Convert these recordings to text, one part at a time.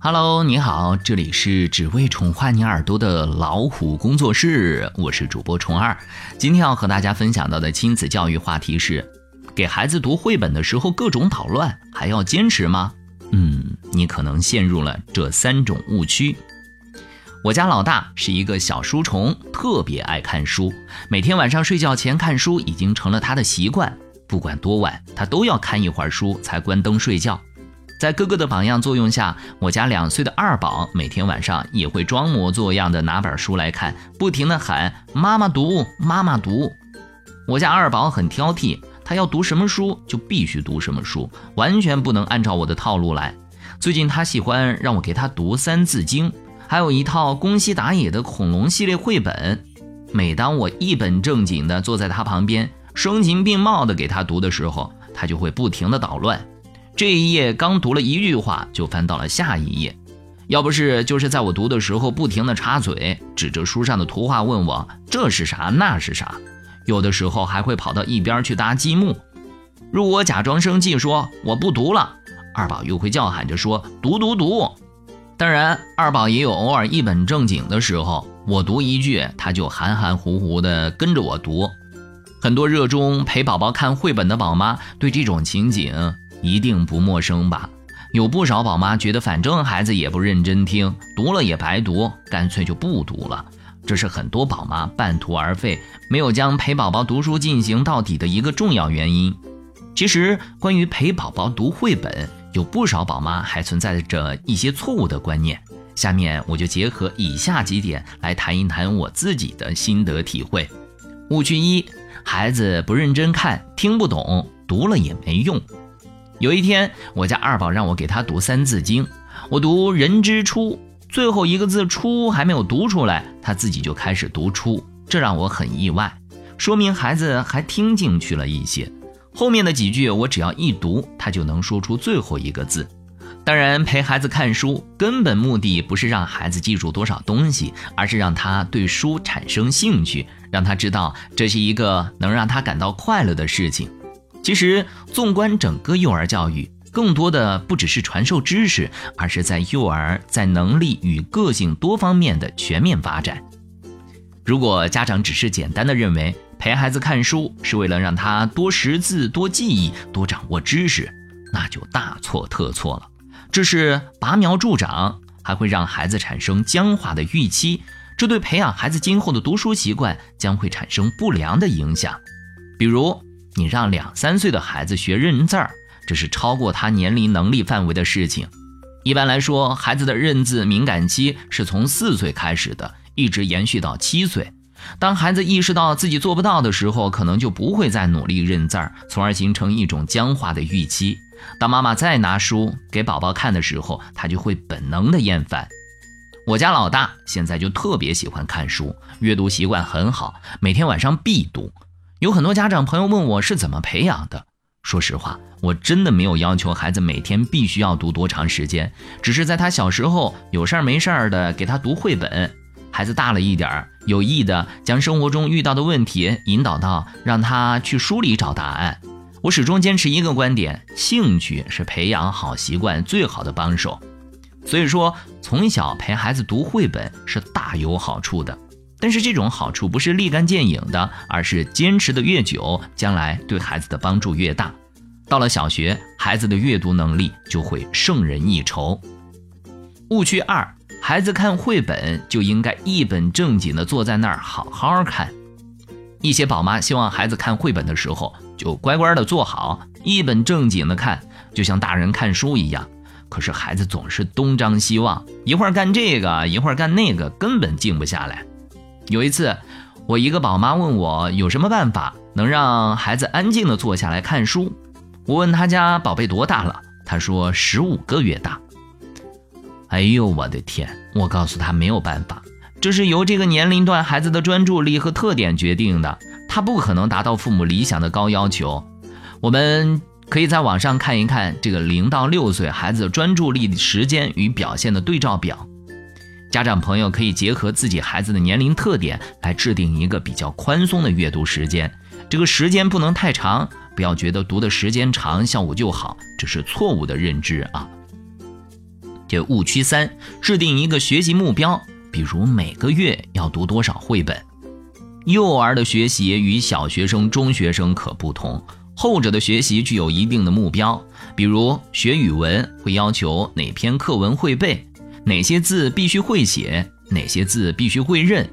Hello，你好，这里是只为宠坏你耳朵的老虎工作室，我是主播虫二。今天要和大家分享到的亲子教育话题是：给孩子读绘本的时候各种捣乱，还要坚持吗？嗯，你可能陷入了这三种误区。我家老大是一个小书虫，特别爱看书，每天晚上睡觉前看书已经成了他的习惯。不管多晚，他都要看一会儿书才关灯睡觉。在哥哥的榜样作用下，我家两岁的二宝每天晚上也会装模作样的拿本书来看，不停的喊“妈妈读，妈妈读”。我家二宝很挑剔，他要读什么书就必须读什么书，完全不能按照我的套路来。最近他喜欢让我给他读《三字经》。还有一套宫西达也的恐龙系列绘本，每当我一本正经地坐在他旁边，声情并茂地给他读的时候，他就会不停地捣乱。这一页刚读了一句话，就翻到了下一页。要不是就是在我读的时候不停地插嘴，指着书上的图画问我这是啥那是啥，有的时候还会跑到一边去搭积木。如果假装生气说我不读了，二宝又会叫喊着说读读读。当然，二宝也有偶尔一本正经的时候。我读一句，他就含含糊糊的跟着我读。很多热衷陪宝宝看绘本的宝妈对这种情景一定不陌生吧？有不少宝妈觉得，反正孩子也不认真听，读了也白读，干脆就不读了。这是很多宝妈半途而废，没有将陪宝宝读书进行到底的一个重要原因。其实，关于陪宝宝读绘本。有不少宝妈还存在着一些错误的观念，下面我就结合以下几点来谈一谈我自己的心得体会。误区一：孩子不认真看，听不懂，读了也没用。有一天，我家二宝让我给他读《三字经》，我读“人之初”，最后一个字“初”还没有读出来，他自己就开始读“初”，这让我很意外，说明孩子还听进去了一些。后面的几句，我只要一读，他就能说出最后一个字。当然，陪孩子看书根本目的不是让孩子记住多少东西，而是让他对书产生兴趣，让他知道这是一个能让他感到快乐的事情。其实，纵观整个幼儿教育，更多的不只是传授知识，而是在幼儿在能力与个性多方面的全面发展。如果家长只是简单的认为，陪孩子看书是为了让他多识字、多记忆、多掌握知识，那就大错特错了。这是拔苗助长，还会让孩子产生僵化的预期，这对培养孩子今后的读书习惯将会产生不良的影响。比如，你让两三岁的孩子学认字儿，这是超过他年龄能力范围的事情。一般来说，孩子的认字敏感期是从四岁开始的，一直延续到七岁。当孩子意识到自己做不到的时候，可能就不会再努力认字儿，从而形成一种僵化的预期。当妈妈再拿书给宝宝看的时候，他就会本能的厌烦。我家老大现在就特别喜欢看书，阅读习惯很好，每天晚上必读。有很多家长朋友问我是怎么培养的，说实话，我真的没有要求孩子每天必须要读多长时间，只是在他小时候有事儿没事儿的给他读绘本。孩子大了一点儿，有意的将生活中遇到的问题引导到让他去书里找答案。我始终坚持一个观点：兴趣是培养好习惯最好的帮手。所以说，从小陪孩子读绘本是大有好处的。但是这种好处不是立竿见影的，而是坚持的越久，将来对孩子的帮助越大。到了小学，孩子的阅读能力就会胜人一筹。误区二。孩子看绘本就应该一本正经的坐在那儿好好看。一些宝妈希望孩子看绘本的时候就乖乖的坐好，一本正经的看，就像大人看书一样。可是孩子总是东张西望，一会儿干这个，一会儿干那个，根本静不下来。有一次，我一个宝妈问我有什么办法能让孩子安静的坐下来看书。我问他家宝贝多大了，他说十五个月大。哎呦我的天！我告诉他没有办法，这是由这个年龄段孩子的专注力和特点决定的，他不可能达到父母理想的高要求。我们可以在网上看一看这个零到六岁孩子专注力时间与表现的对照表。家长朋友可以结合自己孩子的年龄特点来制定一个比较宽松的阅读时间，这个时间不能太长，不要觉得读的时间长效果就好，这是错误的认知啊。这误区三，制定一个学习目标，比如每个月要读多少绘本。幼儿的学习与小学生、中学生可不同，后者的学习具有一定的目标，比如学语文会要求哪篇课文会背，哪些字必须会写，哪些字必须会认。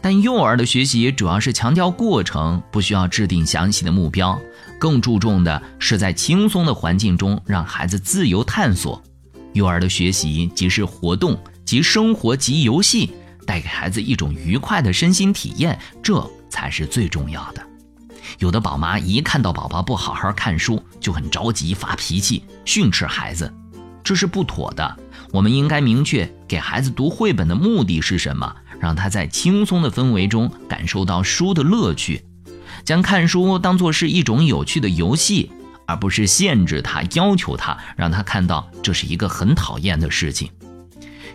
但幼儿的学习主要是强调过程，不需要制定详细的目标，更注重的是在轻松的环境中让孩子自由探索。幼儿的学习即是活动，即生活，即游戏，带给孩子一种愉快的身心体验，这才是最重要的。有的宝妈一看到宝宝不好好看书，就很着急发脾气训斥孩子，这是不妥的。我们应该明确给孩子读绘本的目的是什么，让他在轻松的氛围中感受到书的乐趣，将看书当作是一种有趣的游戏。而不是限制他、要求他，让他看到这是一个很讨厌的事情。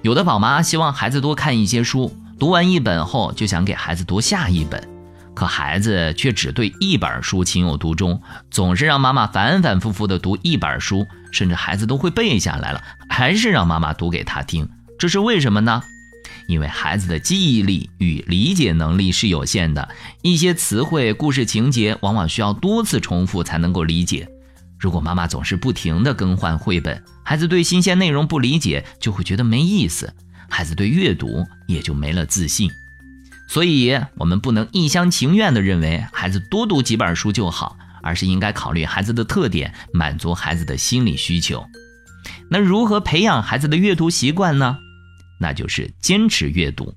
有的宝妈希望孩子多看一些书，读完一本后就想给孩子读下一本，可孩子却只对一本书情有独钟，总是让妈妈反反复复的读一本书，甚至孩子都会背下来了，还是让妈妈读给他听。这是为什么呢？因为孩子的记忆力与理解能力是有限的，一些词汇、故事情节往往需要多次重复才能够理解。如果妈妈总是不停地更换绘本，孩子对新鲜内容不理解，就会觉得没意思，孩子对阅读也就没了自信。所以，我们不能一厢情愿地认为孩子多读几本书就好，而是应该考虑孩子的特点，满足孩子的心理需求。那如何培养孩子的阅读习惯呢？那就是坚持阅读。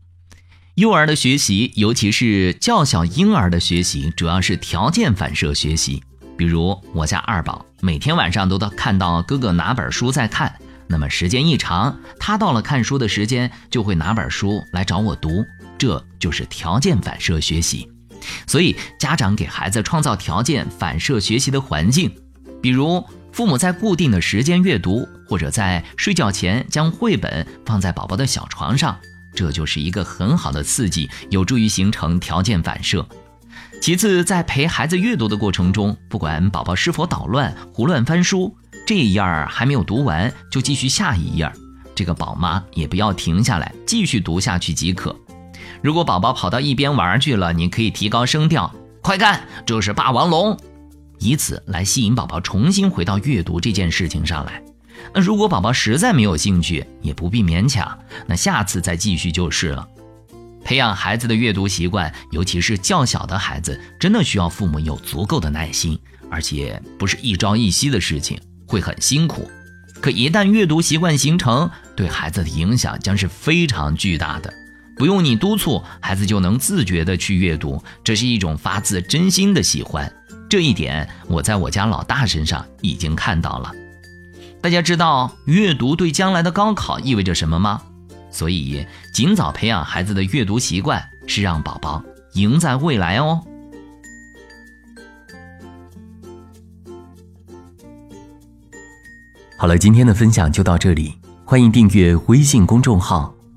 幼儿的学习，尤其是较小婴儿的学习，主要是条件反射学习。比如我家二宝每天晚上都到看到哥哥拿本书在看，那么时间一长，他到了看书的时间就会拿本书来找我读，这就是条件反射学习。所以家长给孩子创造条件反射学习的环境，比如父母在固定的时间阅读，或者在睡觉前将绘本放在宝宝的小床上，这就是一个很好的刺激，有助于形成条件反射。其次，在陪孩子阅读的过程中，不管宝宝是否捣乱、胡乱翻书，这一页还没有读完就继续下一页，这个宝妈也不要停下来，继续读下去即可。如果宝宝跑到一边玩去了，你可以提高声调，快看，这是霸王龙，以此来吸引宝宝重新回到阅读这件事情上来。那如果宝宝实在没有兴趣，也不必勉强，那下次再继续就是了。培养孩子的阅读习惯，尤其是较小的孩子，真的需要父母有足够的耐心，而且不是一朝一夕的事情，会很辛苦。可一旦阅读习惯形成，对孩子的影响将是非常巨大的。不用你督促，孩子就能自觉的去阅读，这是一种发自真心的喜欢。这一点我在我家老大身上已经看到了。大家知道阅读对将来的高考意味着什么吗？所以，尽早培养孩子的阅读习惯，是让宝宝赢在未来哦。好了，今天的分享就到这里，欢迎订阅微信公众号“